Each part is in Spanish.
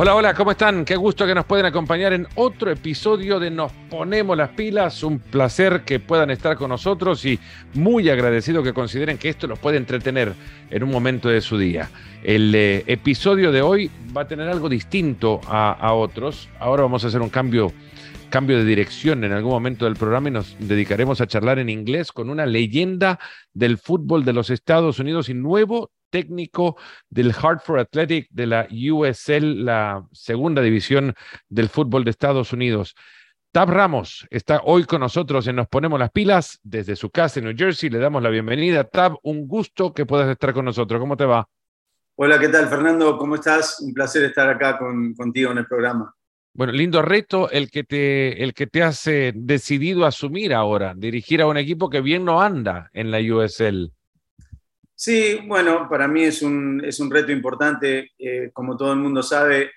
Hola, hola, ¿cómo están? Qué gusto que nos pueden acompañar en otro episodio de Nos Ponemos las Pilas. Un placer que puedan estar con nosotros y muy agradecido que consideren que esto los puede entretener en un momento de su día. El eh, episodio de hoy va a tener algo distinto a, a otros. Ahora vamos a hacer un cambio cambio de dirección en algún momento del programa y nos dedicaremos a charlar en inglés con una leyenda del fútbol de los Estados Unidos y nuevo técnico del Hartford Athletic de la USL, la segunda división del fútbol de Estados Unidos. Tab Ramos está hoy con nosotros en Nos Ponemos las Pilas desde su casa en New Jersey. Le damos la bienvenida. Tab, un gusto que puedas estar con nosotros. ¿Cómo te va? Hola, ¿qué tal, Fernando? ¿Cómo estás? Un placer estar acá con, contigo en el programa. Bueno, lindo reto el que te, el que te has eh, decidido asumir ahora, dirigir a un equipo que bien no anda en la USL. Sí, bueno, para mí es un, es un reto importante. Eh, como todo el mundo sabe,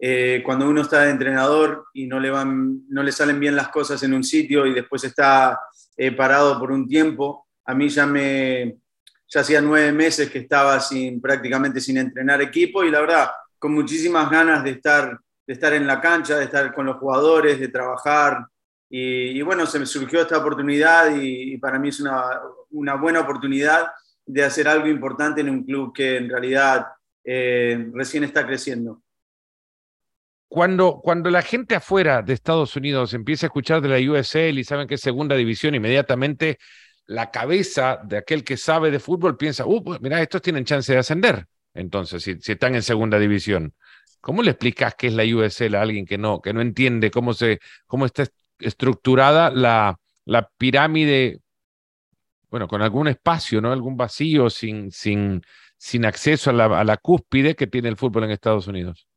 eh, cuando uno está de entrenador y no le, van, no le salen bien las cosas en un sitio y después está parado por un tiempo, a mí ya me ya hacía nueve meses que estaba sin, prácticamente sin entrenar equipo y la verdad, con muchísimas ganas de estar de estar en la cancha, de estar con los jugadores, de trabajar. Y, bueno, se me surgió esta oportunidad y, para mí es una, una, buena oportunidad de hacer algo importante en un club que en realidad eh, recién está creciendo. Cuando, cuando la gente afuera de Estados Unidos empieza a escuchar de la USL y saben que es segunda división, inmediatamente la cabeza de aquel que sabe de fútbol piensa, uh, pues mira, estos tienen chance de ascender. Entonces, si, si están en segunda división. ¿Cómo le explicas qué es la USL a alguien que no, que no entiende cómo, se, cómo está estructurada la, la pirámide, bueno, con algún espacio, ¿no? Algún vacío sin, sin, sin acceso a la, a la cúspide que tiene el fútbol en Estados Unidos?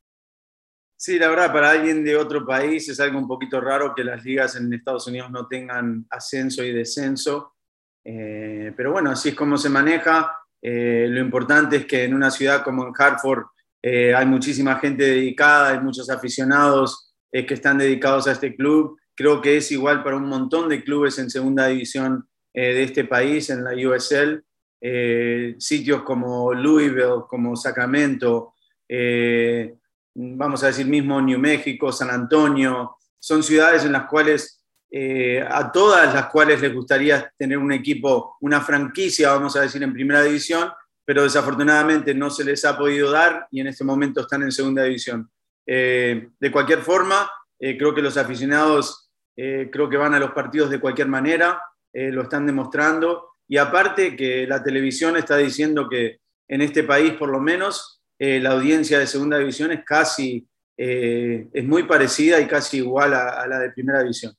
Sí, la verdad, para alguien de otro país es algo un poquito raro que las ligas en Estados Unidos no tengan ascenso y descenso. Eh, pero bueno, así es como se maneja. Eh, lo importante es que en una ciudad como en Hartford eh, hay muchísima gente dedicada, hay muchos aficionados que están dedicados a este club. Creo que es igual para un montón de clubes en segunda división eh, de este país, en la USL. sitios como Louisville, como Sacramento, vamos a decir mismo New México, San Antonio, son ciudades en las cuales a todas las cuales les gustaría tener un equipo, una franquicia, vamos a decir, en primera división, pero desafortunadamente no se les ha podido dar y en este momento están en segunda división. Eh, de cualquier forma, eh, creo que los aficionados eh, creo que van a los partidos de cualquier manera, lo están demostrando y aparte que la televisión está diciendo que en este país por lo menos la audiencia de segunda división es casi, es muy parecida y casi igual a la de primera división.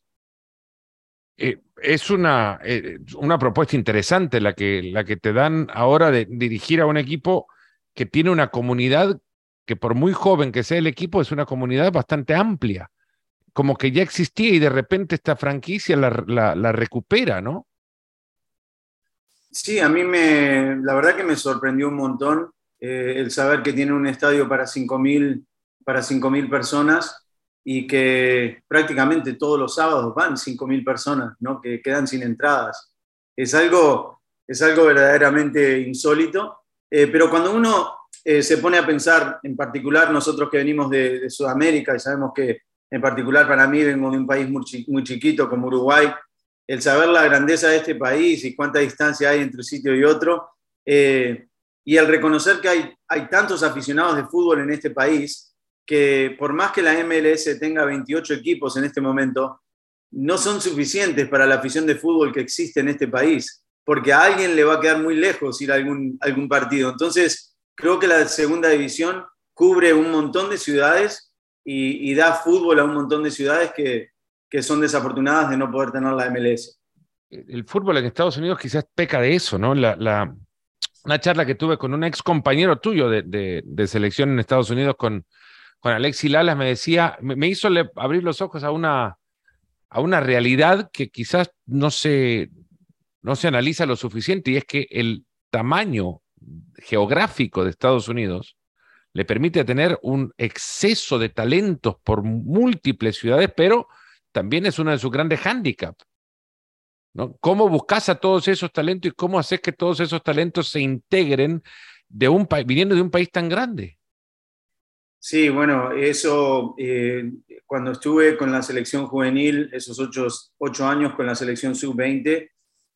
Eh, es una, eh, una propuesta interesante la que, la que te dan ahora de dirigir a un equipo que tiene una comunidad que por muy joven que sea el equipo es una comunidad bastante amplia, como que ya existía y de repente esta franquicia la, recupera, ¿no? Sí, a mí me, la verdad que me sorprendió un montón eh, el saber que tiene un estadio para 5.000 para personas y que prácticamente todos los sábados van 5.000 personas, ¿no? que quedan sin entradas. Es algo, es algo verdaderamente insólito, eh, pero cuando uno eh, se pone a pensar, en particular nosotros que venimos de, Sudamérica y sabemos que en particular para mí vengo de un país muy, chiquito como Uruguay, el saber la grandeza de este país y cuánta distancia hay entre un sitio y otro, eh, y el reconocer que hay, hay tantos aficionados de fútbol en este país, que por más que la MLS tenga 28 equipos en este momento, no son suficientes para la afición de fútbol que existe en este país, porque a alguien le va a quedar muy lejos ir a algún, algún partido. Entonces, creo que la segunda división cubre un montón de ciudades y, da fútbol a un montón de ciudades que, que son desafortunadas de no poder tener la MLS. El fútbol en Estados Unidos quizás peca de eso, ¿no? La, la, una charla que tuve con un ex compañero tuyo de, de, de selección en Estados Unidos con, con Alexi Lalas me decía, me, hizo abrir los ojos a una, a una realidad que quizás no se, no se analiza lo suficiente y es que el tamaño geográfico de Estados Unidos le permite tener un exceso de talentos por múltiples ciudades, pero también es uno de sus grandes hándicaps. ¿Cómo buscas a todos esos talentos y cómo haces que todos esos talentos se integren de un viniendo de un país tan grande? Sí, bueno, eso, eh, cuando estuve con la selección juvenil, esos ocho, años con la selección sub-20,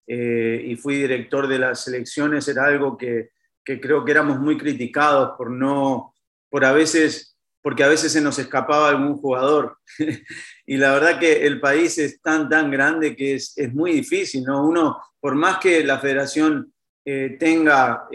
eh, y fui director de las selecciones, era algo que, que, creo que éramos muy criticados por no, por a veces, porque a veces se nos escapaba algún jugador. y la verdad que el país es tan, tan grande que es, es muy difícil, ¿no? Uno, por más que la federación eh, tenga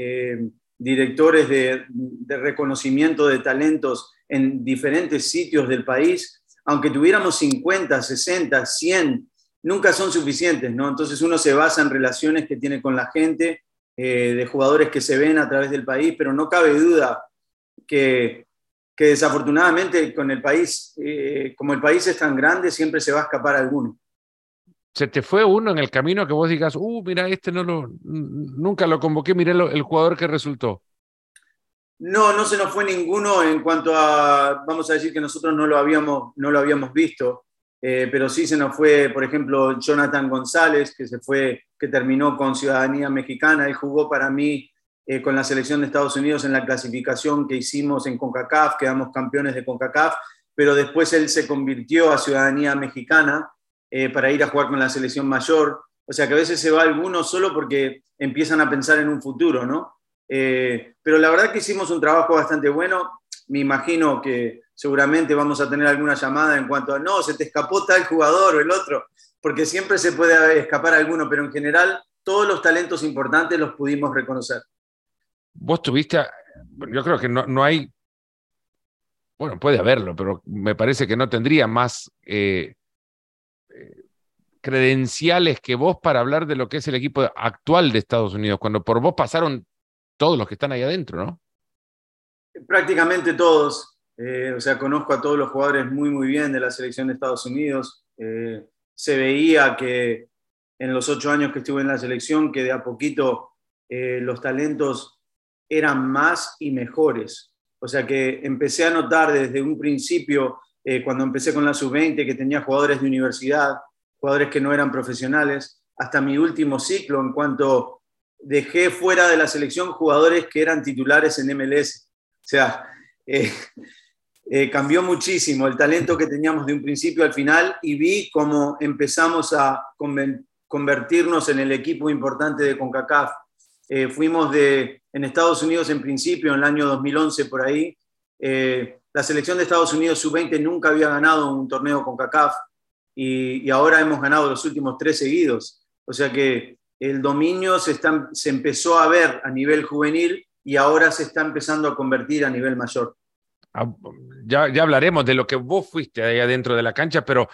directores de, reconocimiento de talentos en diferentes sitios del país, aunque tuviéramos 50, 60, 100, nunca son suficientes, ¿no? Entonces uno se basa en relaciones que tiene con la gente, eh, de jugadores que se ven a través del país, pero no cabe duda que, desafortunadamente con el país, eh, como el país es tan grande, siempre se va a escapar alguno se te fue uno en el camino que vos digas, uh, mira, este no lo, nunca lo convoqué, miré el jugador que resultó? No, no se nos fue ninguno en cuanto a, vamos a decir que nosotros no lo habíamos, no lo habíamos visto, eh, pero sí se nos fue, por ejemplo, Jonathan González, que se fue, que terminó con ciudadanía mexicana, él jugó para mí eh, con la selección de Estados Unidos en la clasificación que hicimos en CONCACAF, quedamos campeones de CONCACAF, pero después él se convirtió a ciudadanía mexicana eh, para ir a jugar con la selección mayor. O sea que a veces se va alguno solo porque empiezan a pensar en un futuro, ¿no? Pero la verdad que hicimos un trabajo bastante bueno. Me imagino que seguramente vamos a tener alguna llamada en cuanto a, no, se te escapó tal jugador o el otro, porque siempre se puede escapar alguno, pero en general todos los talentos importantes los pudimos reconocer. Vos tuviste, yo creo que no, hay, bueno, puede haberlo, pero me parece que no tendría más eh, credenciales que vos para hablar de lo que es el equipo actual de Estados Unidos, cuando por vos pasaron todos los que están ahí adentro, ¿no? Prácticamente todos. Eh, o sea, conozco a todos los jugadores muy, muy bien de la selección de Estados Unidos. Eh, se veía que en los ocho años que estuve en la selección, que de a poquito eh, los talentos eran más y mejores. O sea que empecé a notar desde un principio, cuando empecé con la sub-20, que tenía jugadores de universidad, jugadores que no eran profesionales, hasta mi último ciclo en cuanto dejé fuera de la selección jugadores que eran titulares en MLS. O sea, eh, eh, cambió muchísimo el talento que teníamos de un principio al final y vi cómo empezamos a convertirnos en el equipo importante de CONCACAF. Eh, fuimos de, en Estados Unidos en principio, en el año 2011 por ahí, la selección de Estados Unidos sub-20 nunca había ganado un torneo CONCACAF y, ahora hemos ganado los últimos tres seguidos. O sea que el dominio se, empezó a ver a nivel juvenil y ahora se está empezando a convertir a nivel mayor. Ah, ya, ya hablaremos de lo que vos fuiste ahí adentro de la cancha, pero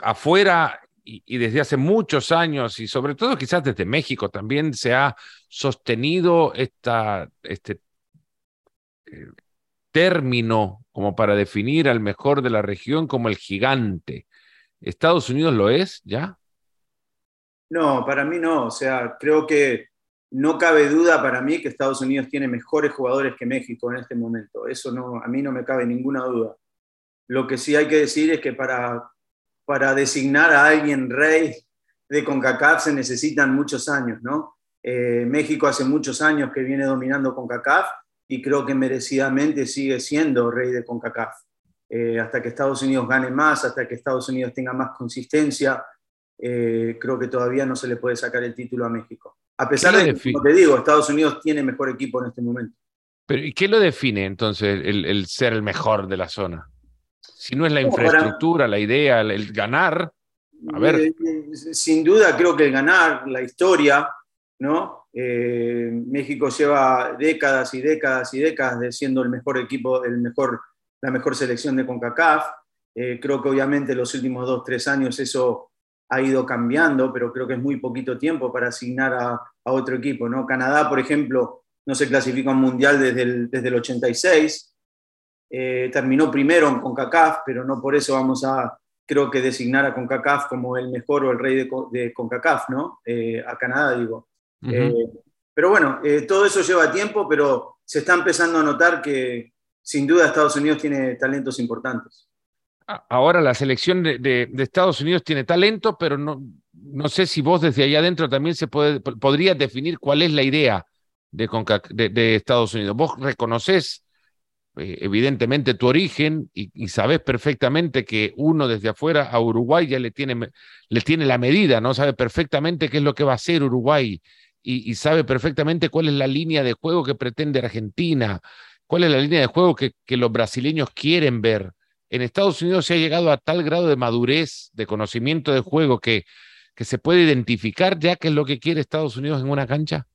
afuera y, desde hace muchos años, y sobre todo quizás desde México también se ha sostenido esta, este eh, término como para definir al mejor de la región como el gigante. ¿Estados Unidos lo es ya? No, para mí no. O sea, creo que no cabe duda para mí que Estados Unidos tiene mejores jugadores que México en este momento. Eso no, a mí no me cabe ninguna duda. Lo que sí hay que decir es que para, para designar a alguien rey de CONCACAF se necesitan muchos años, ¿no? Eh, México hace muchos años que viene dominando CONCACAF y creo que merecidamente sigue siendo rey de CONCACAF. Eh, hasta que Estados Unidos gane más, hasta que Estados Unidos tenga más consistencia, eh, creo que todavía no se le puede sacar el título a México. A pesar de que, como te digo, Estados Unidos tiene mejor equipo en este momento. Pero, ¿Y qué lo define entonces el, ser el mejor de la zona? Si no es la infraestructura, la idea, el, ganar, a ver. Eh, sin duda creo que el ganar, la historia, ¿no? México lleva décadas y décadas y décadas de siendo el mejor equipo, el mejor la mejor selección de CONCACAF. Eh, creo que obviamente los últimos dos, tres años eso ha ido cambiando, pero creo que es muy poquito tiempo para asignar a, otro equipo. ¿no? Canadá, por ejemplo, no se clasifica un mundial desde el, desde el 86. Eh, terminó primero en CONCACAF, pero no por eso vamos a, creo que, designar a CONCACAF como el mejor o el rey de, de CONCACAF, ¿no? Eh, a Canadá, digo. pero bueno, todo eso lleva tiempo, pero se está empezando a notar que, sin duda Estados Unidos tiene talentos importantes. Ahora la selección de, Estados Unidos tiene talento, pero no, no sé si vos desde ahí adentro también se puede, podría definir cuál es la idea de, de, Estados Unidos. ¿Vos reconoces eh, evidentemente tu origen y, sabes perfectamente que uno desde afuera a Uruguay ya le tiene, le tiene la medida, ¿no? Sabe perfectamente qué es lo que va a hacer Uruguay y, sabe perfectamente cuál es la línea de juego que pretende Argentina, cuál es la línea de juego que los brasileños quieren ver. En Estados Unidos se ha llegado a tal grado de madurez, de conocimiento de juego, que, que se puede identificar ya qué es lo que quiere Estados Unidos en una cancha.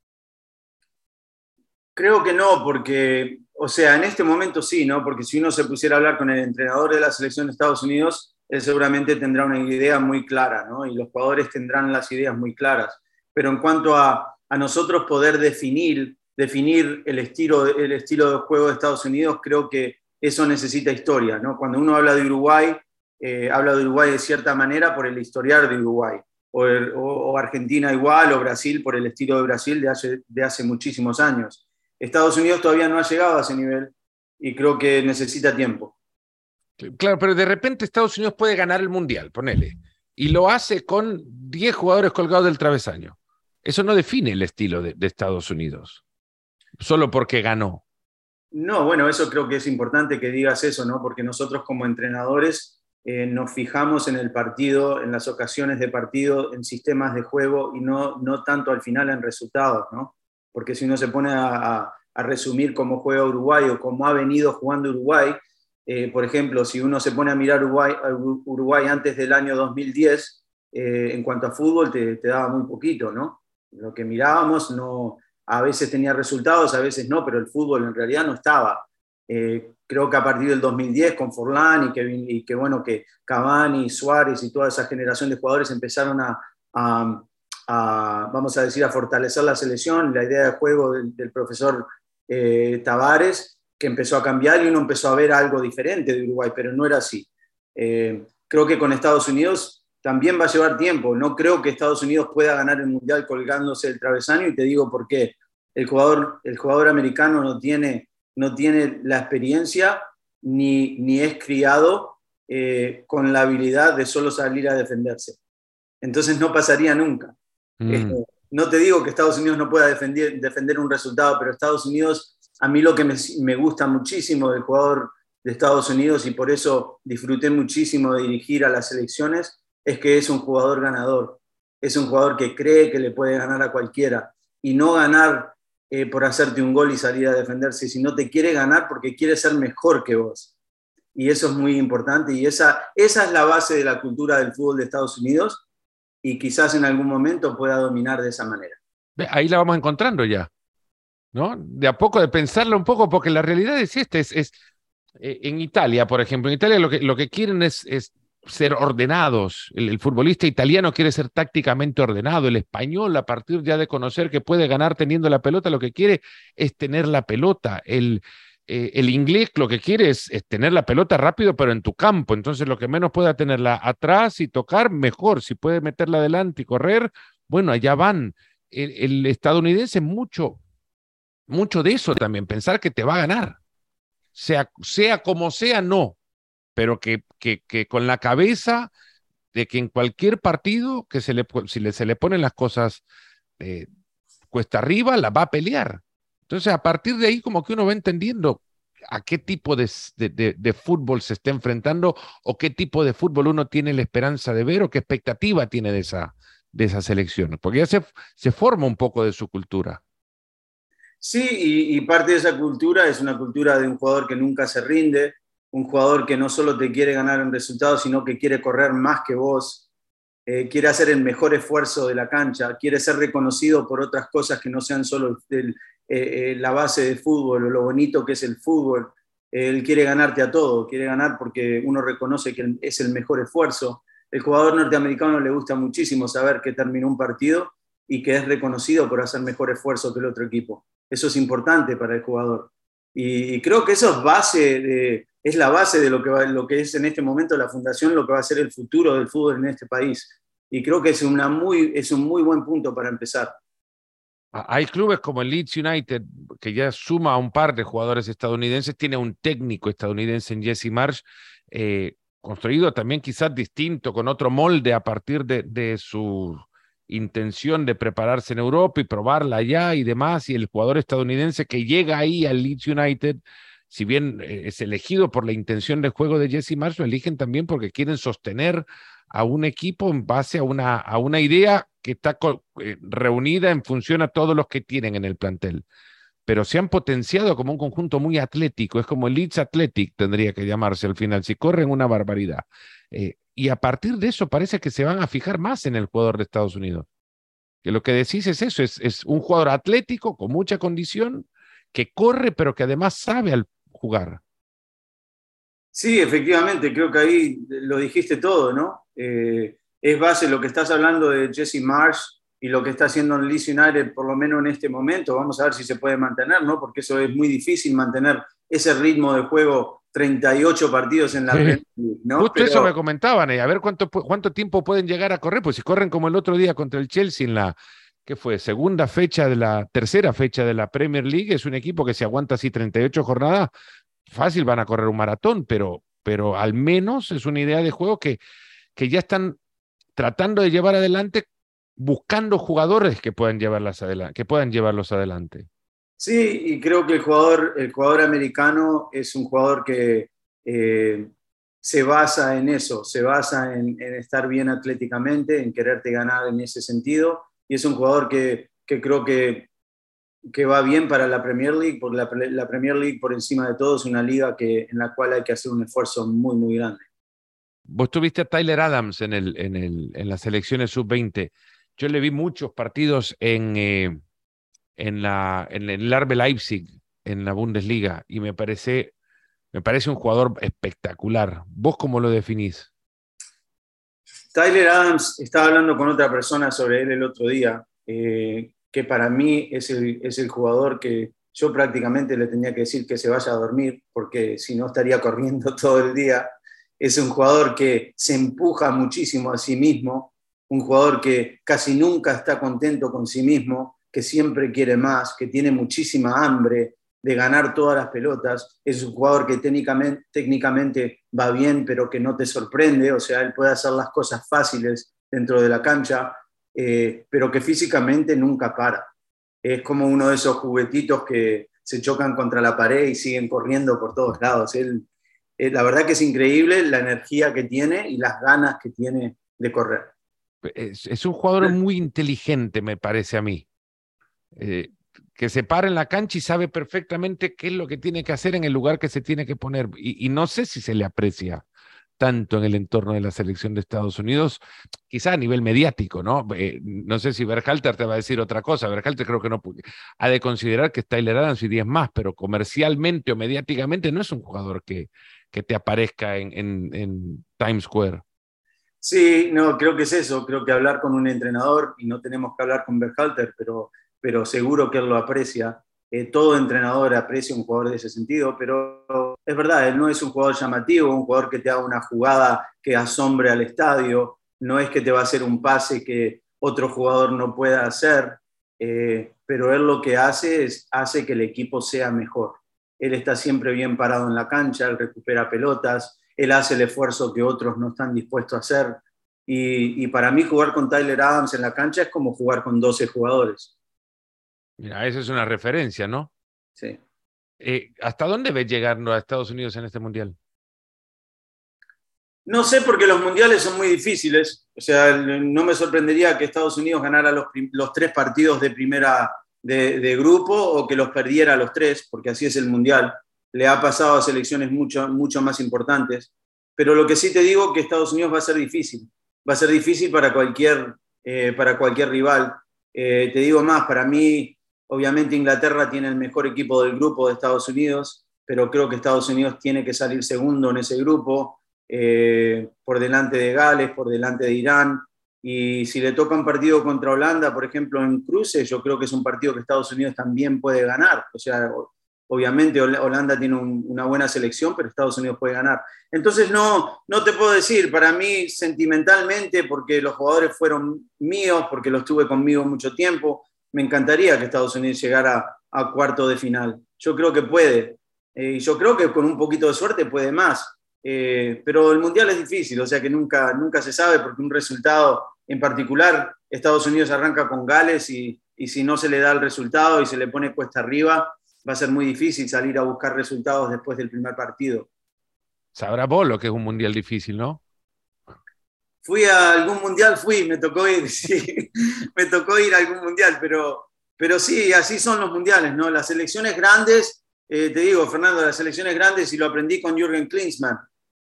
Creo que no, porque, o sea, en este momento sí, ¿no? Porque si uno se pusiera a hablar con el entrenador de la selección de Estados Unidos, él seguramente tendrá una idea muy clara, ¿no? Y los jugadores tendrán las ideas muy claras. Pero en cuanto a, a nosotros poder definir, definir el, estilo, el estilo de juego de Estados Unidos, creo que eso necesita historia, ¿no? Cuando uno habla de Uruguay, eh, habla de Uruguay de cierta manera por el historial de Uruguay. O, Argentina igual, o Brasil por el estilo de Brasil de hace, de muchísimos años. Estados Unidos todavía no ha llegado a ese nivel y creo que necesita tiempo. Claro, pero de repente Estados Unidos puede ganar el Mundial, ponele, y lo hace con 10 jugadores colgados del travesaño. Eso no define el estilo de, Estados Unidos, solo porque ganó. No, bueno, eso creo que es importante que digas eso, ¿no? Porque nosotros como entrenadores eh, nos fijamos en el partido, en las ocasiones de partido, en sistemas de juego y no, no tanto al final en resultados, ¿no? porque si uno se pone a, resumir cómo juega Uruguay o cómo ha venido jugando Uruguay, eh, por ejemplo, si uno se pone a mirar Uruguay, antes del año 2010, eh, en cuanto a fútbol, te, daba muy poquito, ¿no? Lo que mirábamos no, a veces tenía resultados, a veces no, pero el fútbol en realidad no estaba. Eh, creo que a partir del 2010 con Forlán y que, bueno, que Cavani, Suárez y toda esa generación de jugadores empezaron a, vamos a decir, a fortalecer la selección, la idea de juego del, profesor eh, Tavares, que empezó a cambiar y uno empezó a ver algo diferente de Uruguay, pero no era así. Eh, creo que con Estados Unidos también va a llevar tiempo. No creo que Estados Unidos pueda ganar el Mundial colgándose el travesaño y te digo por qué. El jugador, el jugador americano no tiene, no tiene la experiencia ni, ni es criado eh, con la habilidad de solo salir a defenderse. Entonces no pasaría nunca. Mm. Este, no te digo que Estados Unidos no pueda defender, defender un resultado, pero Estados Unidos, a mí lo que me, gusta muchísimo del jugador de Estados Unidos y por eso disfruté muchísimo de dirigir a las selecciones, es que es un jugador ganador. Es un jugador que cree que le puede ganar a cualquiera y no ganar eh, por hacerte un gol y salir a defenderse, sino te quiere ganar porque quiere ser mejor que vos. Y eso es muy importante y esa, esa es la base de la cultura del fútbol de Estados Unidos y quizás en algún momento pueda dominar de esa manera. Ahí la vamos encontrando ya, ¿no? De a poco, de pensarlo un poco, porque la realidad es esta, es, es eh, en Italia, por ejemplo, en Italia lo que, lo que quieren es, es ser ordenados. El, futbolista italiano quiere ser tácticamente ordenado. El español, a partir ya de conocer que puede ganar teniendo la pelota, lo que quiere es tener la pelota. El, eh, el inglés lo que quiere es, tener la pelota rápido, pero en tu campo. Entonces, lo que menos pueda tenerla atrás y tocar, mejor. Si puede meterla adelante y correr, bueno, allá van. El, estadounidense, mucho, mucho de eso también, pensar que te va a ganar. Sea, sea como sea, no. Pero que, que, que con la cabeza de que en cualquier partido que se le, si se le ponen las cosas eh, cuesta arriba, la va a pelear. Entonces, a partir de ahí, como que uno va entendiendo a qué tipo de, fútbol se está enfrentando o qué tipo de fútbol uno tiene la esperanza de ver o qué expectativa tiene de esa, de esa selección, porque ya se, se forma un poco de su cultura. Sí, y, parte de esa cultura es una cultura de un jugador que nunca se rinde, un jugador que no solo te quiere ganar un resultado, sino que quiere correr más que vos, eh, quiere hacer el mejor esfuerzo de la cancha, quiere ser reconocido por otras cosas que no sean solo eh, eh, la base de fútbol o lo bonito que es el fútbol. Él quiere ganarte a todo, quiere ganar porque uno reconoce que es el mejor esfuerzo. El jugador norteamericano le gusta muchísimo saber que terminó un partido y que es reconocido por hacer mejor esfuerzo que el otro equipo. Eso es importante para el jugador. Y, creo que eso es, base de, es la base de lo que, va, lo que es en este momento la fundación, lo que va a ser el futuro del fútbol en este país. Y creo que es, una muy, es un muy buen punto para empezar. Hay clubes como el Leeds United, que ya suma a un par de jugadores estadounidenses, tiene un técnico estadounidense en Jesse Marsh, eh, construido también quizás distinto, con otro molde a partir de, de, su intención de prepararse en Europa y probarla allá y demás, y el jugador estadounidense que llega ahí al Leeds United si bien eh, es elegido por la intención de juego de Jesse Marsh, lo eligen también porque quieren sostener a un equipo en base a una, a una idea que está eh, reunida en función a todos los que tienen en el plantel. Pero se han potenciado como un conjunto muy atlético, es como el Leeds Athletic tendría que llamarse al final, si corren una barbaridad. Eh, y a partir de eso parece que se van a fijar más en el jugador de Estados Unidos. Que lo que decís es eso, es, es un jugador atlético con mucha condición, que corre, pero que además sabe al jugar. Sí, efectivamente, creo que ahí lo dijiste todo, ¿no? Eh, es base lo que estás hablando de Jesse Marsh y lo que está haciendo en Leeds United, por lo menos en este momento. Vamos a ver si se puede mantener, ¿no? Porque eso es muy difícil mantener ese ritmo de juego 38 partidos en la sí. ¿no? Justo eso me comentaban, eh, a ver cuánto, cuánto tiempo pueden llegar a correr, pues si corren como el otro día contra el Chelsea en la, ¿qué fue? Segunda fecha de la, tercera fecha de la Premier League, es un equipo que se aguanta así 38 jornadas, fácil van a correr un maratón, pero, pero al menos es una idea de juego que, que ya están tratando de llevar adelante, buscando jugadores que puedan, llevarlas adelante, que puedan llevarlos adelante. Sí, y creo que el jugador, el jugador americano es un jugador que eh, se basa en eso, se basa en, estar bien atléticamente, en quererte ganar en ese sentido, y es un jugador que, creo que va bien para la Premier League, porque la, Premier League por encima de todo es una liga que, en la cual hay que hacer un esfuerzo muy, muy grande. Vos tuviste a Tyler Adams en, el, en, las selecciones sub-20. Yo le vi muchos partidos en, eh, el Arbe Leipzig, en la Bundesliga, y me parece un jugador espectacular. ¿Vos cómo lo definís? Tyler Adams, estaba hablando con otra persona sobre él el otro día. Eh, que para mí es el, es el jugador que yo prácticamente le tenía que decir que se vaya a dormir, porque si no estaría corriendo todo el día. Es un jugador que se empuja muchísimo a sí mismo, un jugador que casi nunca está contento con sí mismo, que siempre quiere más, que tiene muchísima hambre de ganar todas las pelotas. Es un jugador que técnicamente, técnicamente va bien, pero que no te sorprende, o sea, él puede hacer las cosas fáciles dentro de la cancha, eh, pero que físicamente nunca para. Es como uno de esos juguetitos que se chocan contra la pared y siguen corriendo por todos lados. Él, eh, la verdad que es increíble la energía que tiene y las ganas que tiene de correr. Es, es un jugador muy inteligente, me parece a mí. Eh, que se para en la cancha y sabe perfectamente qué es lo que tiene que hacer en el lugar que se tiene que poner. Y, no sé si se le aprecia tanto en el entorno de la selección de Estados Unidos, quizá a nivel mediático, ¿no? Eh, no sé si Berhalter te va a decir otra cosa, Berhalter creo que no ha de considerar que Tyler Adams y 10 más, pero comercialmente o mediáticamente no es un jugador que, que te aparezca en, en, en Times Square. Sí, no, creo que es eso, creo que hablar con un entrenador, y no tenemos que hablar con Berhalter, pero, pero seguro que él lo aprecia, eh, todo entrenador aprecia un jugador de ese sentido, pero es verdad, él no es un jugador llamativo, un jugador que te haga una jugada que asombre al estadio, no es que te va a hacer un pase que otro jugador no pueda hacer, eh, pero él lo que hace es hace que el equipo sea mejor. Él está siempre bien parado en la cancha, él recupera pelotas, él hace el esfuerzo que otros no están dispuestos a hacer. Y, para mí jugar con Tyler Adams en la cancha es como jugar con 12 jugadores. Mira, esa es una referencia, ¿no? Sí. Eh, ¿Hasta dónde ves llegar a Estados Unidos en este mundial? No sé, porque los mundiales son muy difíciles. O sea, no me sorprendería que Estados Unidos ganara los, los tres partidos de primera de, de, grupo o que los perdiera los tres, porque así es el mundial. Le ha pasado a selecciones mucho, mucho más importantes. Pero lo que sí te digo es que Estados Unidos va a ser difícil. Va a ser difícil para cualquier, eh, para cualquier rival. Eh, te digo más, para mí Obviamente Inglaterra tiene el mejor equipo del grupo de Estados Unidos, pero creo que Estados Unidos tiene que salir segundo en ese grupo, eh, por delante de Gales, por delante de Irán. Y si le toca un partido contra Holanda, por ejemplo, en cruce, yo creo que es un partido que Estados Unidos también puede ganar. O sea, obviamente Holanda tiene un, una buena selección, pero Estados Unidos puede ganar. Entonces no, no te puedo decir, para mí sentimentalmente, porque los jugadores fueron míos, porque los tuve conmigo mucho tiempo, me encantaría que Estados Unidos llegara a cuarto de final. Yo creo que puede. Eh, y yo creo que con un poquito de suerte puede más. Eh, pero el Mundial es difícil, o sea que nunca, nunca se sabe porque un resultado en particular, Estados Unidos arranca con Gales y, y si no se le da el resultado y se le pone cuesta arriba, va a ser muy difícil salir a buscar resultados después del primer partido. Sabrá vos lo que es un mundial difícil, ¿no? Fui a algún mundial, fui, me tocó ir, sí, me tocó ir a algún mundial, pero, pero sí, así son los mundiales, ¿no? Las selecciones grandes, eh, te digo, Fernando, las selecciones grandes, y lo aprendí con Jürgen Klinsmann,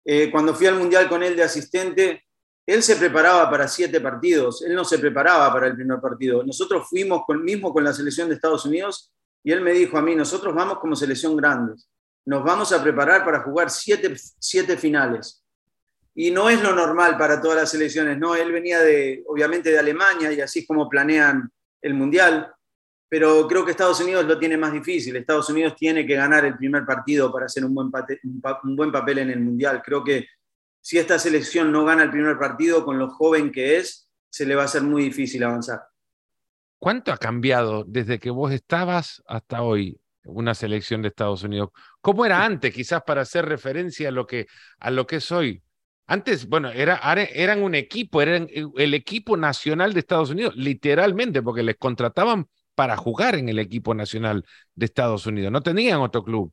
eh, cuando fui al mundial con él de asistente, él se preparaba para siete partidos, él no se preparaba para el primer partido. Nosotros fuimos con, mismo con la selección de Estados Unidos y él me dijo a mí, nosotros vamos como selección grandes, nos vamos a preparar para jugar siete, siete finales. Y no es lo normal para todas las selecciones, ¿no? Él venía de, obviamente, de Alemania y así es como planean el Mundial, pero creo que Estados Unidos lo tiene más difícil. Estados Unidos tiene que ganar el primer partido para hacer un buen, un buen papel en el Mundial. Creo que si esta selección no gana el primer partido con lo joven que es, se le va a hacer muy difícil avanzar. ¿Cuánto ha cambiado desde que vos estabas hasta hoy una selección de Estados Unidos? ¿Cómo era antes, quizás para hacer referencia a lo que, a lo que es hoy? Antes, bueno, era, eran un equipo, eran el equipo nacional de Estados Unidos, literalmente, porque les contrataban para jugar en el equipo nacional de Estados Unidos, no tenían otro club.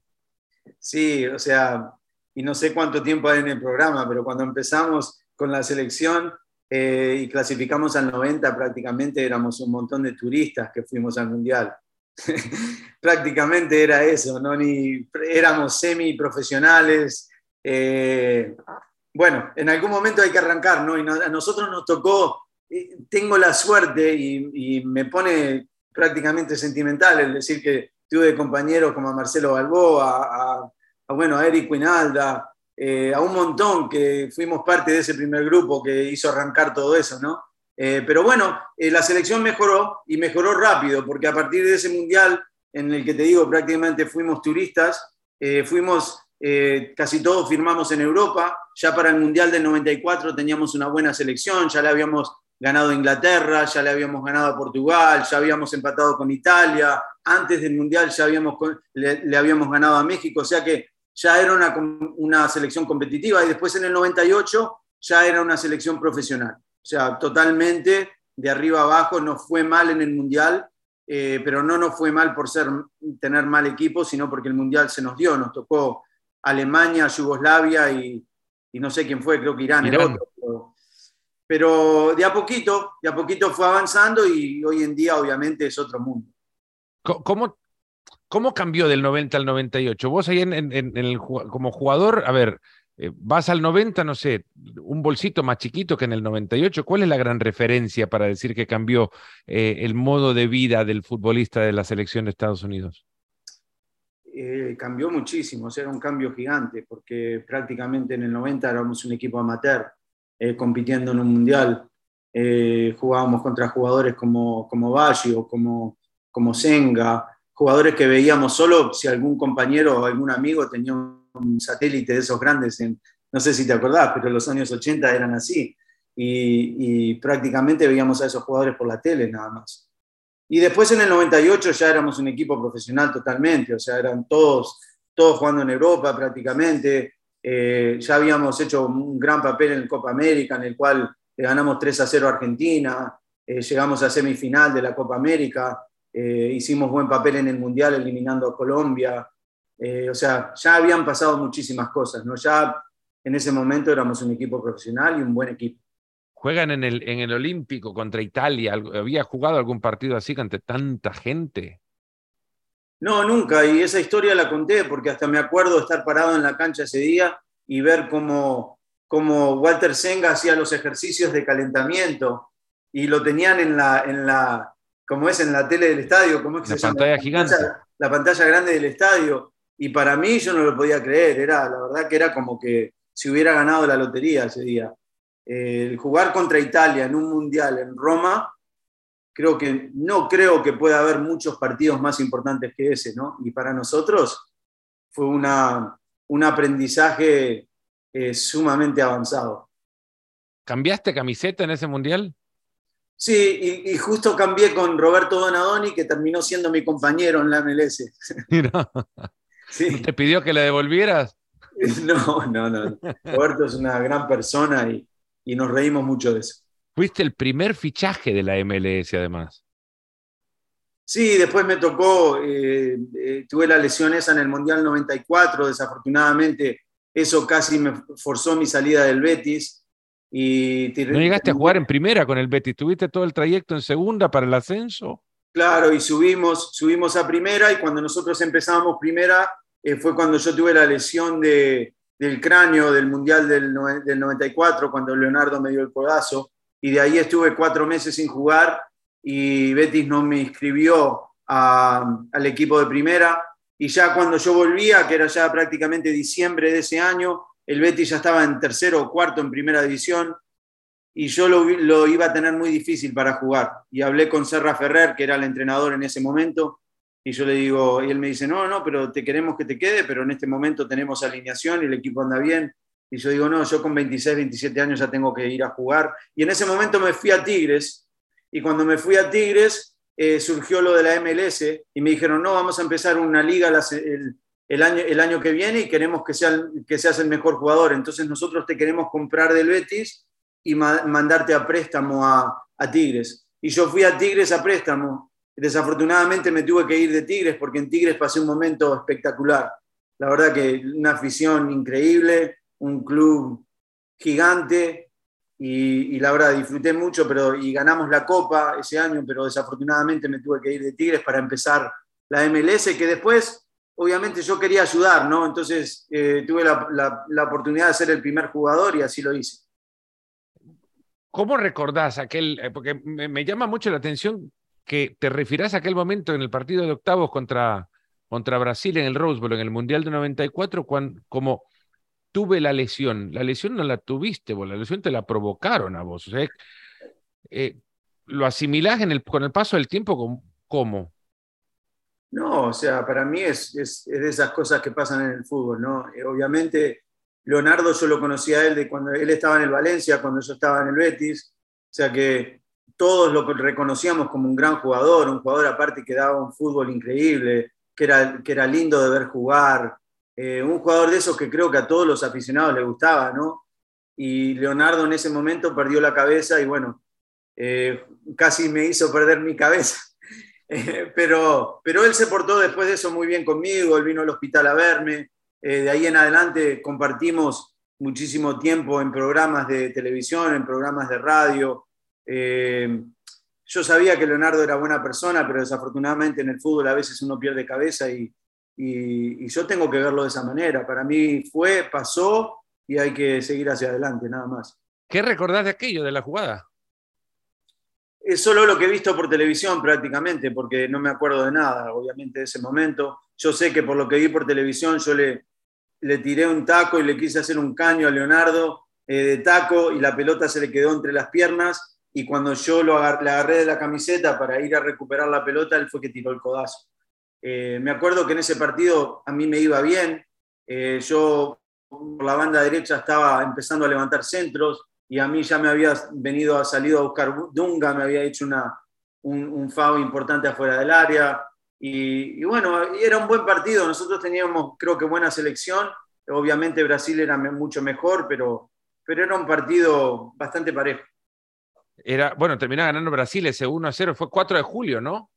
Sí, o sea, y no sé cuánto tiempo hay en el programa, pero cuando empezamos con la selección, eh, y clasificamos al 90, prácticamente éramos un montón de turistas que fuimos al Mundial. prácticamente era eso, ¿no? Ni, éramos semi-profesionales. Eh, bueno, en algún momento hay que arrancar, ¿no? Y a nosotros nos tocó, eh, tengo la suerte y, me pone prácticamente sentimental el decir que tuve compañeros como a Marcelo Balboa, a, bueno, a Eric Quinalda, eh, a un montón que fuimos parte de ese primer grupo que hizo arrancar todo eso, ¿no? Eh, pero bueno, la selección mejoró y mejoró rápido, porque a partir de ese mundial en el que te digo prácticamente fuimos turistas, fuimos, casi todos firmamos en Europa, ya para el mundial del 94 teníamos una buena selección, ya le habíamos ganado a Inglaterra, ya le habíamos ganado a Portugal, ya habíamos empatado con Italia, antes del mundial ya habíamos, le habíamos ganado a México, o sea que ya era una, una selección competitiva. Y después en el 98 ya era una selección profesional. O sea, totalmente de arriba abajo, no fue mal en el Mundial, eh, pero no nos fue mal por ser, tener mal equipo, sino porque el Mundial se nos dio, nos tocó Alemania, Yugoslavia y, y no sé quién fue, creo que Irán, el otro. Pero, de a poquito, de a poquito fue avanzando y hoy en día obviamente es otro mundo. ¿Cómo, ¿Cómo cambió del 90 al 98? Vos ahí en, el, como jugador, a ver, eh, vas al 90, no sé, un bolsito más chiquito que en el 98. ¿Cuál es la gran referencia para decir que cambió eh, el modo de vida del futbolista de la selección de Estados Unidos? Eh, cambió muchísimo, o sea, era un cambio gigante, porque prácticamente en el 90 éramos un equipo amateur compitiendo en un mundial. jugábamos contra jugadores como, como o como, como Senga, jugadores que veíamos solo si algún compañero o algún amigo tenía un satélite de esos grandes, en, no sé si te acordás, pero los años 80 eran así, y, prácticamente veíamos a esos jugadores por la tele nada más. Y después en el 98 ya éramos un equipo profesional totalmente, o sea, eran todos, todos jugando en Europa prácticamente, eh, ya habíamos hecho un gran papel en el Copa América, en el cual ganamos 3 a 0 a Argentina, eh, llegamos a semifinal de la Copa América, eh, hicimos buen papel en el Mundial eliminando a Colombia, eh, o sea, ya habían pasado muchísimas cosas, ¿no? Ya en ese momento éramos un equipo profesional y un buen equipo. ¿Juegan en el, en el Olímpico contra Italia? ¿Había jugado algún partido así ante tanta gente? No, nunca, y esa historia la conté porque hasta me acuerdo estar parado en la cancha ese día y ver cómo, cómo Walter Senga hacía los ejercicios de calentamiento y lo tenían en la, en la, como es en la tele del estadio, como es que la pantalla gigante. La pantalla, grande del estadio. Y para mí yo no lo podía creer, era, la verdad que era como que si hubiera ganado la lotería ese día. El jugar contra Italia en un mundial en Roma, creo que no creo que pueda haber muchos partidos más importantes que ese, ¿no? Y para nosotros fue una, un aprendizaje eh, sumamente avanzado. ¿Cambiaste camiseta en ese mundial? Sí, y, justo cambié con Roberto Donadoni, que terminó siendo mi compañero en la MLS. ¿Te pidió que le devolvieras? No, no, no. Roberto es una gran persona y, y nos reímos mucho de eso. Fuiste el primer fichaje de la MLS, además. Sí, después me tocó, eh, eh, tuve la lesión esa en el Mundial 94, desafortunadamente eso casi me forzó mi salida del Betis. Y ¿No llegaste a jugar en primera con el Betis? ¿Tuviste todo el trayecto en segunda para el ascenso? Claro, y subimos, subimos a primera y cuando nosotros empezábamos primera eh, fue cuando yo tuve la lesión de, del cráneo del Mundial del, del 94, cuando Leonardo me dio el codazo, y de ahí estuve cuatro meses sin jugar y Betis no me inscribió al equipo de primera. Y ya cuando yo volvía, que era ya prácticamente diciembre de ese año, el Betis ya estaba en tercero o cuarto en primera división y yo lo, lo, iba a tener muy difícil para jugar. Y hablé con Serra Ferrer, que era el entrenador en ese momento, y yo le digo, y él me dice, no, no, pero te queremos que te quede, pero en este momento tenemos alineación y el equipo anda bien. Y yo digo, no, yo con 26, 27 años ya tengo que ir a jugar. Y en ese momento me fui a Tigres, y cuando me fui a Tigres, eh, surgió lo de la MLS y me dijeron, no, vamos a empezar una liga el, año, el año que viene y queremos que, sea, que seas el mejor jugador. Entonces nosotros te queremos comprar del Betis y mandarte a préstamo a, a Tigres. Y yo fui a Tigres a préstamo. Desafortunadamente me tuve que ir de Tigres porque en Tigres pasé un momento espectacular. La verdad que una afición increíble, un club gigante, y, la verdad disfruté mucho pero, y ganamos la copa ese año, pero desafortunadamente me tuve que ir de Tigres para empezar la MLS, que después obviamente yo quería ayudar, ¿no? Entonces eh, tuve la, oportunidad de ser el primer jugador y así lo hice. ¿Cómo recordás aquel, eh, porque me, llama mucho la atención que te refieras a aquel momento en el partido de octavos contra, contra Brasil en el Rose Bowl, en el Mundial de 94, cuando, como tuve la lesión. La lesión no la tuviste vos, la lesión te la provocaron a vos. Eh, ¿Lo asimilás con el paso del tiempo cómo? No, o sea, para mí es, es, de esas cosas que pasan en el fútbol, ¿no? Eh, obviamente, Leonardo yo lo conocía a él de cuando él estaba en el Valencia, cuando yo estaba en el Betis, o sea que todos lo reconocíamos como un gran jugador, un jugador aparte que daba un fútbol increíble, que era, lindo de ver jugar, eh, un jugador de esos que creo que a todos los aficionados les gustaba, ¿no? Y Leonardo en ese momento perdió la cabeza y bueno, eh, casi me hizo perder mi cabeza. Eh, pero, pero él se portó después de eso muy bien conmigo, él vino al hospital a verme, de ahí en adelante compartimos muchísimo tiempo en programas de televisión, en programas de radio. Yo sabía que Leonardo era buena persona, pero desafortunadamente en el fútbol a veces uno pierde cabeza y, y, yo tengo que verlo de esa manera. Para mí fue, pasó y hay que seguir hacia adelante, nada más. ¿Qué recordás de aquello, de la jugada? Es solo lo que he visto por televisión prácticamente, porque no me acuerdo de nada, obviamente, de ese momento. Yo sé que por lo que vi por televisión, yo le, le tiré un taco y le quise hacer un caño a Leonardo eh, de taco y la pelota se le quedó entre las piernas y cuando yo lo le agarré de la camiseta para ir a recuperar la pelota, él fue que tiró el codazo. Eh, me acuerdo que en ese partido a mí me iba bien. Eh, yo por la banda derecha estaba empezando a levantar centros y a mí ya me había venido, a salido a buscar Dunga, me había hecho una, un, un foul importante afuera del área. Y, bueno, era un buen partido. Nosotros teníamos, creo que, buena selección. Obviamente Brasil era mucho mejor, pero, pero era un partido bastante parejo. Era, bueno, terminaba ganando Brasil ese 1 a 0, fue 4 de julio, ¿no?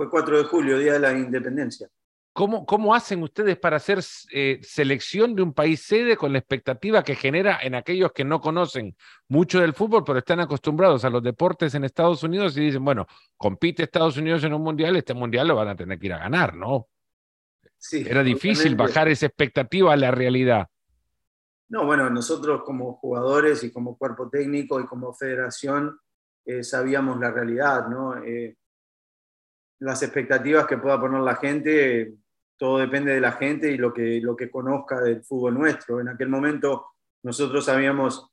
fue 4 de julio, Día de la Independencia. ¿Cómo, cómo hacen ustedes para hacer eh, selección de un país sede con la expectativa que genera en aquellos que no conocen mucho del fútbol, pero están acostumbrados a los deportes en Estados Unidos y dicen, bueno, compite Estados Unidos en un mundial, este mundial lo van a tener que ir a ganar, ¿no? Sí, Era difícil bajar esa expectativa a la realidad. No, bueno, nosotros como jugadores y como cuerpo técnico y como federación eh, sabíamos la realidad, ¿no? Eh, las expectativas que pueda poner la gente, todo depende de la gente y lo que, lo que conozca del fútbol nuestro. En aquel momento nosotros habíamos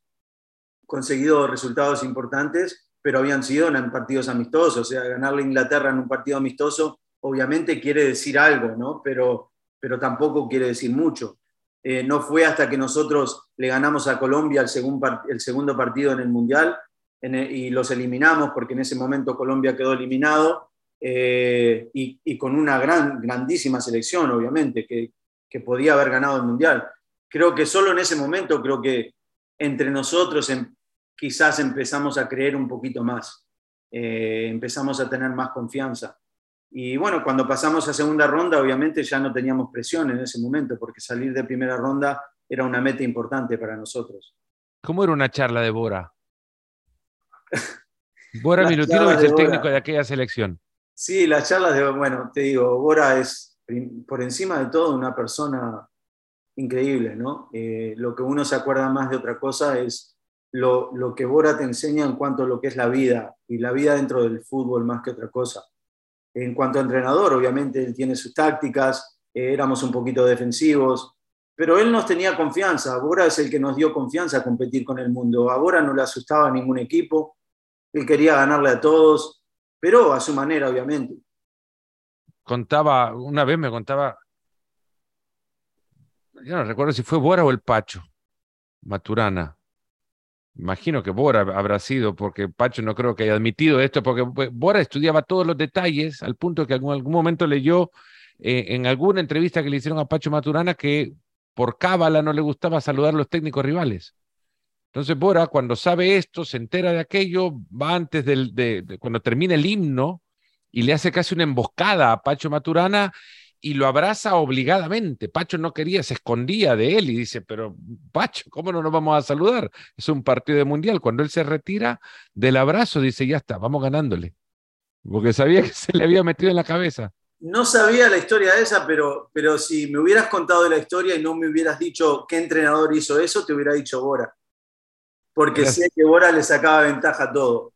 conseguido resultados importantes, pero habían sido en partidos amistosos, o sea, ganarle a Inglaterra en un partido amistoso obviamente quiere decir algo, ¿no? Pero, pero tampoco quiere decir mucho. Eh, no fue hasta que nosotros le ganamos a Colombia el, segundo partido en el Mundial y los eliminamos, porque en ese momento Colombia quedó eliminado, eh, y, con una gran, grandísima selección, obviamente, que, que, podía haber ganado el Mundial. Creo que solo en ese momento, creo que entre nosotros em, quizás empezamos a creer un poquito más, eh, empezamos a tener más confianza. Y bueno, cuando pasamos a segunda ronda, obviamente ya no teníamos presión en ese momento, porque salir de primera ronda era una meta importante para nosotros. ¿Cómo era una charla de Bora? Bora Milutino es el técnico de aquella selección. Sí, las charlas de, bueno, te digo, Bora es por encima de todo una persona increíble, ¿no? Eh, lo que uno se acuerda más de otra cosa es lo, lo, que Bora te enseña en cuanto a lo que es la vida, y la vida dentro del fútbol más que otra cosa. En cuanto a entrenador, obviamente él tiene sus tácticas, eh, éramos un poquito defensivos, pero él nos tenía confianza. Bora es el que nos dio confianza a competir con el mundo. A Bora no le asustaba a ningún equipo, él quería ganarle a todos, pero a su manera, obviamente. Contaba, una vez me contaba, yo no recuerdo si fue Bora o el Pacho, Maturana. Imagino que Bora habrá sido, porque Pacho no creo que haya admitido esto, porque Bora estudiaba todos los detalles, al punto que en algún momento leyó eh, en alguna entrevista que le hicieron a Pacho Maturana que por cábala no le gustaba saludar a los técnicos rivales. Entonces Bora, cuando sabe esto, se entera de aquello, va antes del, de, cuando termina el himno y le hace casi una emboscada a Pacho Maturana y lo abraza obligadamente. Pacho no quería, se escondía de él y dice, pero Pacho, ¿cómo no nos vamos a saludar? Es un partido de mundial. Cuando él se retira del abrazo, dice, ya está, vamos ganándole. Porque sabía que se le había metido en la cabeza. No sabía la historia de esa, pero, pero si me hubieras contado la historia y no me hubieras dicho qué entrenador hizo eso, te hubiera dicho Bora. Porque sé que Bora le sacaba ventaja a todo.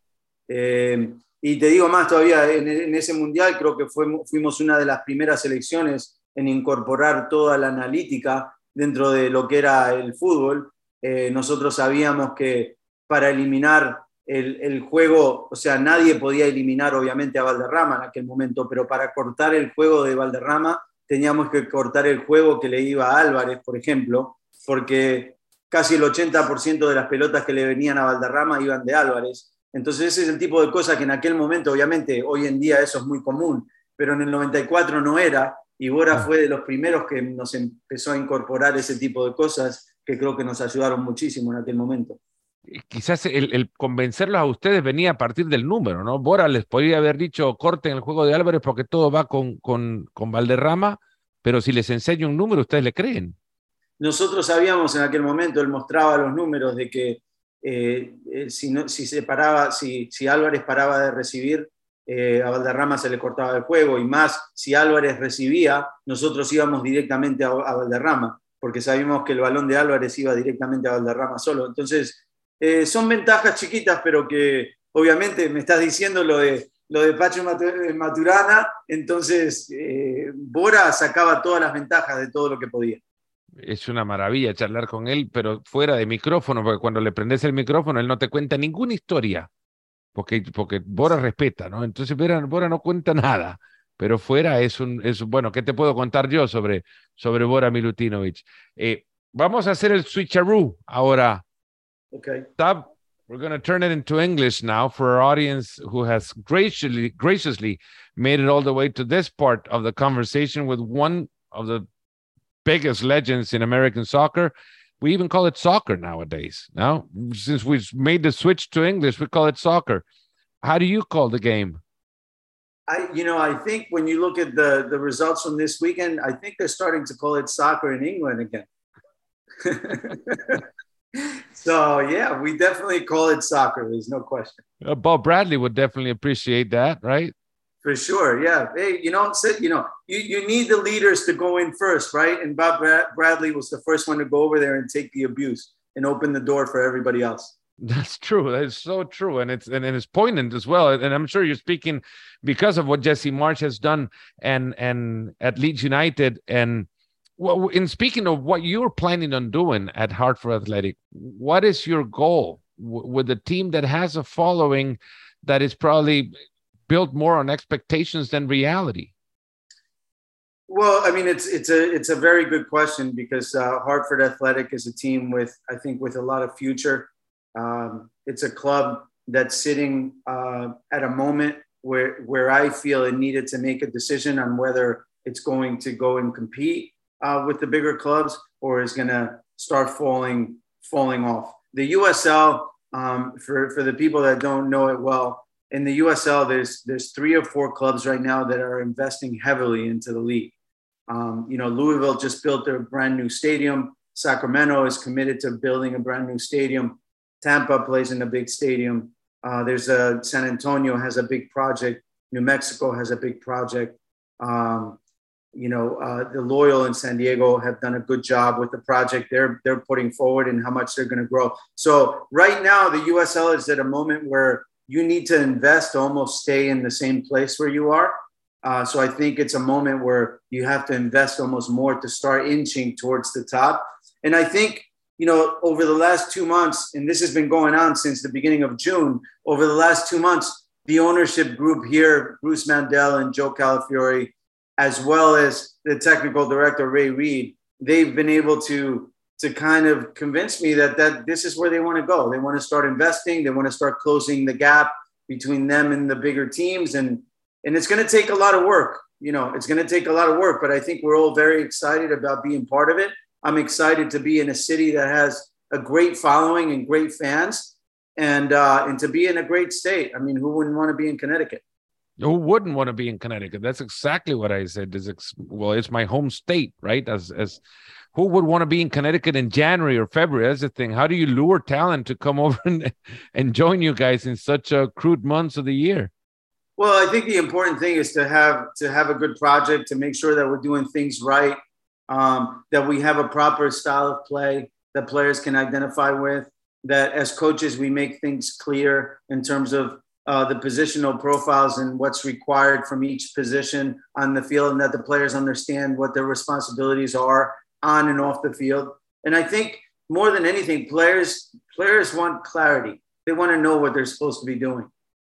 Eh, y te digo más todavía, en, ese mundial creo que fuimos una de las primeras selecciones en incorporar toda la analítica dentro de lo que era el fútbol. Eh, nosotros sabíamos que para eliminar el, el, juego, o sea, nadie podía eliminar obviamente a Valderrama en aquel momento, pero para cortar el juego de Valderrama teníamos que cortar el juego que le iba a Álvarez, por ejemplo, porque casi el 80% de las pelotas que le venían a Valderrama iban de Álvarez. Entonces ese es el tipo de cosas que en aquel momento, obviamente, hoy en día eso es muy común, pero en el 94 no era, y Bora fue de los primeros que nos empezó a incorporar ese tipo de cosas que creo que nos ayudaron muchísimo en aquel momento. Quizás el, convencerlos a ustedes venía a partir del número, ¿no? Bora les podría haber dicho corten el juego de Álvarez porque todo va con, con, con Valderrama, pero si les enseño un número, ustedes le creen. Nosotros sabíamos en aquel momento, él mostraba los números de que eh, eh, si, si, se paraba, si, si, Álvarez paraba de recibir, eh, a Valderrama se le cortaba el juego y más si Álvarez recibía, nosotros íbamos directamente a, Valderrama, porque sabíamos que el balón de Álvarez iba directamente a Valderrama solo. Entonces, son ventajas chiquitas, pero que obviamente me estás diciendo lo de, lo de Pacho Maturana, entonces Bora sacaba todas las ventajas de todo lo que podía es una maravilla charlar con él, pero fuera de micrófono, porque cuando le prendes el micrófono, él no te cuenta ninguna historia, porque, porque Bora respeta, ¿no? Entonces Bora, no cuenta nada, pero fuera es un, es bueno, ¿qué te puedo contar yo sobre, sobre Bora Milutinovic? Eh, vamos a hacer el switcheroo ahora. Okay. Tab, we're going to turn it into English now for our audience who has graciously, graciously made it all the way to this part of the conversation with one of the biggest legends in American soccer. We even call it soccer nowadays. Now, since we've made the switch to English, we call it soccer. How do you call the game? I, you know, I think when you look at the the results from this weekend, I think they're starting to call it soccer in England again. so yeah, we definitely call it soccer. There's no question. Uh, Bob Bradley would definitely appreciate that, right? For sure, yeah. Hey, you know, you know, you, you need the leaders to go in first, right? And Bob Bradley was the first one to go over there and take the abuse and open the door for everybody else. That's true. That's so true, and it's and, and it's poignant as well. And I'm sure you're speaking because of what Jesse March has done and and at Leeds United. And well, in speaking of what you're planning on doing at Hartford Athletic, what is your goal with a team that has a following that is probably built more on expectations than reality? Well, I mean, it's it's a it's a very good question because uh, Hartford Athletic is a team with I think with a lot of future. Um, it's a club that's sitting uh, at a moment where where I feel it needed to make a decision on whether it's going to go and compete uh, with the bigger clubs or is going to start falling falling off. The USL, um, for for the people that don't know it well, in the USL, there's there's three or four clubs right now that are investing heavily into the league. Um, you know, Louisville just built their brand new stadium. Sacramento is committed to building a brand new stadium. Tampa plays in a big stadium. Uh, there's a San Antonio has a big project. New Mexico has a big project. Um, you know, uh, the Loyal in San Diego have done a good job with the project they're they're putting forward and how much they're going to grow. So right now, the USL is at a moment where you need to invest to almost stay in the same place where you are. Uh, so I think it's a moment where you have to invest almost more to start inching towards the top. And I think you know, over the last two months, and this has been going on since the beginning of June, over the last two months, the ownership group here, Bruce Mandel and Joe Calafiore, as well as the technical director, Ray Reed, they've been able to, to kind of convince me that, that this is where they want to go. They want to start investing, they want to start closing the gap between them and the bigger teams. And, and it's going to take a lot of work. You know, it's going to take a lot of work, but I think we're all very excited about being part of it. I'm excited to be in a city that has a great following and great fans, and uh, and to be in a great state. I mean, who wouldn't want to be in Connecticut? Who wouldn't want to be in Connecticut? That's exactly what I said. Is ex- well, it's my home state, right? As as who would want to be in Connecticut in January or February? That's the thing. How do you lure talent to come over and, and join you guys in such a crude months of the year? Well, I think the important thing is to have to have a good project to make sure that we're doing things right um, that we have a proper style of play that players can identify with, that as coaches, we make things clear in terms of uh, the positional profiles and what's required from each position on the field, and that the players understand what their responsibilities are on and off the field. And I think more than anything, players players want clarity. They want to know what they're supposed to be doing.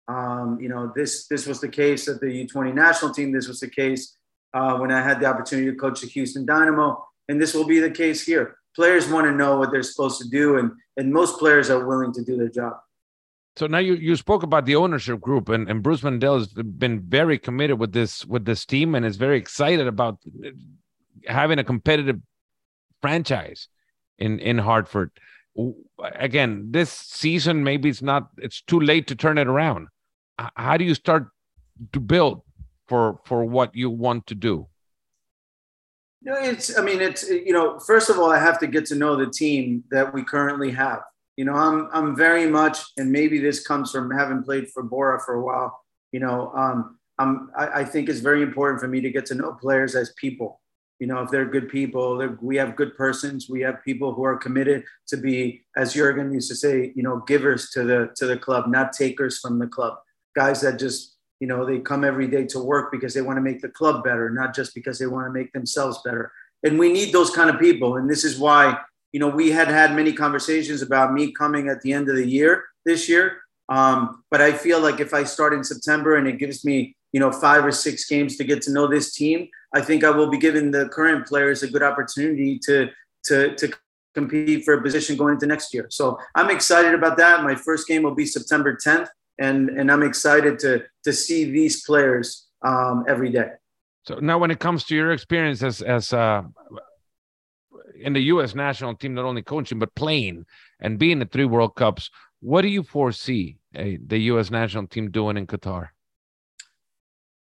Um, you know, this this was the case at the U20 national team. This was the case uh, when I had the opportunity to coach the Houston Dynamo. And this will be the case here. Players want to know what they're supposed to do, and, and most players are willing to do their job. So now you, you spoke about the ownership group, and, and Bruce Mandel has been very committed with this with this team, and is very excited about having a competitive franchise in in Hartford. Again, this season maybe it's not it's too late to turn it around. How do you start to build for for what you want to do? No, it's. I mean, it's. You know, first of all, I have to get to know the team that we currently have. You know, I'm I'm very much, and maybe this comes from having played for Bora for a while. You know, um, I'm. I, I think it's very important for me to get to know players as people. You know, if they're good people, they're, we have good persons. We have people who are committed to be, as Jurgen used to say, you know, givers to the to the club, not takers from the club. Guys that just you know they come every day to work because they want to make the club better not just because they want to make themselves better and we need those kind of people and this is why you know we had had many conversations about me coming at the end of the year this year um, but i feel like if i start in september and it gives me you know five or six games to get to know this team i think i will be giving the current players a good opportunity to to to compete for a position going into next year so i'm excited about that my first game will be september 10th and and I'm excited to to see these players um, every day. So now, when it comes to your experience as as uh, in the U.S. national team, not only coaching but playing and being at three World Cups, what do you foresee uh, the U.S. national team doing in Qatar?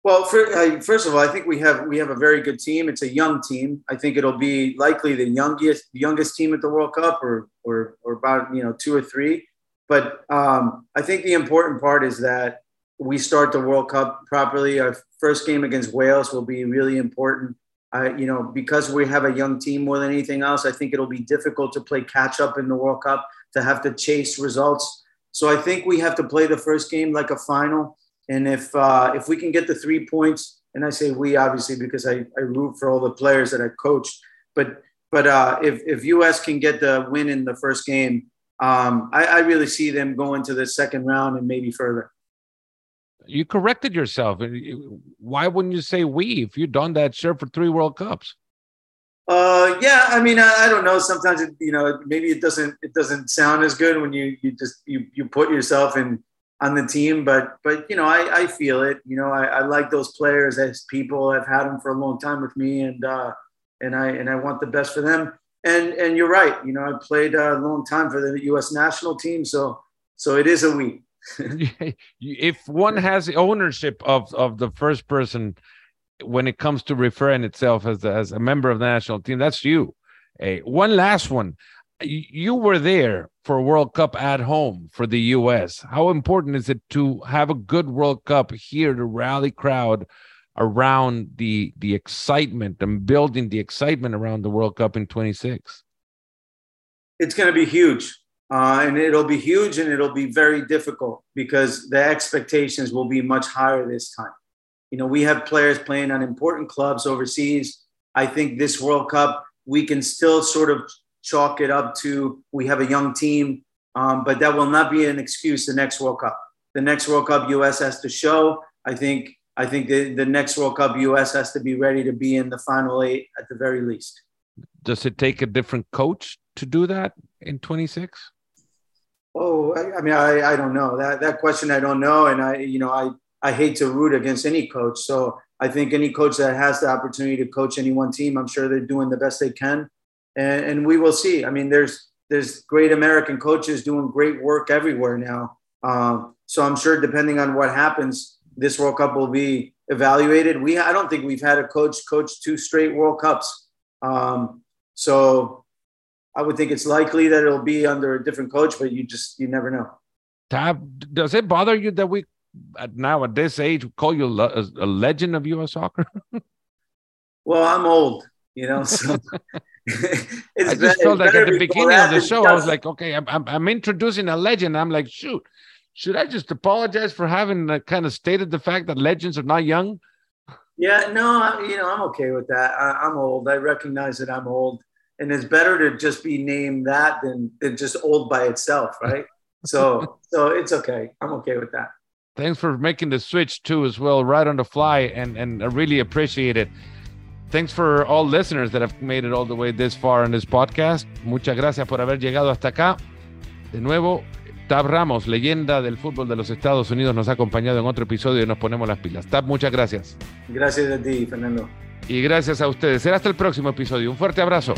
Well, for, uh, first of all, I think we have we have a very good team. It's a young team. I think it'll be likely the youngest youngest team at the World Cup, or or or about you know two or three. But um, I think the important part is that we start the World Cup properly. Our first game against Wales will be really important. I, you know, because we have a young team more than anything else, I think it'll be difficult to play catch up in the World Cup to have to chase results. So I think we have to play the first game like a final. And if uh, if we can get the three points, and I say we obviously because I, I root for all the players that I coached, but but uh, if if US can get the win in the first game, um, I, I really see them going to the second round and maybe further. You corrected yourself. Why wouldn't you say we if you've done that sure for three World Cups? Uh, yeah, I mean, I, I, don't know. Sometimes it, you know, maybe it doesn't it doesn't sound as good when you you just you you put yourself in on the team, but but you know, I, I feel it. You know, I, I like those players as people. I've had them for a long time with me, and uh, and I and I want the best for them and and you're right. You know, I played a long time for the U.S. national team, so so it is a we. if one has the ownership of of the first person when it comes to referring itself as as a member of the national team, that's you. Hey, one last one. You were there for World Cup at home for the U.S. How important is it to have a good World Cup here to rally crowd around the the excitement and building the excitement around the World Cup in 26? It's going to be huge. Uh, and it'll be huge and it'll be very difficult because the expectations will be much higher this time. You know, we have players playing on important clubs overseas. I think this World Cup, we can still sort of chalk it up to we have a young team, um, but that will not be an excuse the next World Cup. The next World Cup, US has to show. I think I think the, the next World Cup, US has to be ready to be in the final eight at the very least. Does it take a different coach to do that in 26? Oh, I, I mean, I, I don't know that that question. I don't know, and I you know I I hate to root against any coach. So I think any coach that has the opportunity to coach any one team, I'm sure they're doing the best they can, and, and we will see. I mean, there's there's great American coaches doing great work everywhere now. Um, so I'm sure depending on what happens, this World Cup will be evaluated. We I don't think we've had a coach coach two straight World Cups. Um, so I would think it's likely that it'll be under a different coach, but you just you never know. Tab, does it bother you that we now at this age call you a, a legend of U.S. soccer? well, I'm old, you know. So I just felt like at the beginning of the show, I was like, okay, I'm, I'm, I'm introducing a legend. I'm like, shoot, should I just apologize for having uh, kind of stated the fact that legends are not young? Yeah, no, I, you know, I'm okay with that. I, I'm old. I recognize that I'm old and it's better to just be named that than, than just old by itself, right? so so it's okay. I'm okay with that. Thanks for making the switch too, as well, right on the fly, and and I really appreciate it. Thanks for all listeners that have made it all the way this far in this podcast. Muchas gracias por haber llegado hasta acá. De nuevo, Tab Ramos, leyenda del fútbol de los Estados Unidos, nos ha acompañado en otro episodio y nos ponemos las pilas. Tab, muchas gracias. Gracias a ti, Fernando y gracias a ustedes. Será hasta el próximo episodio. Un fuerte abrazo.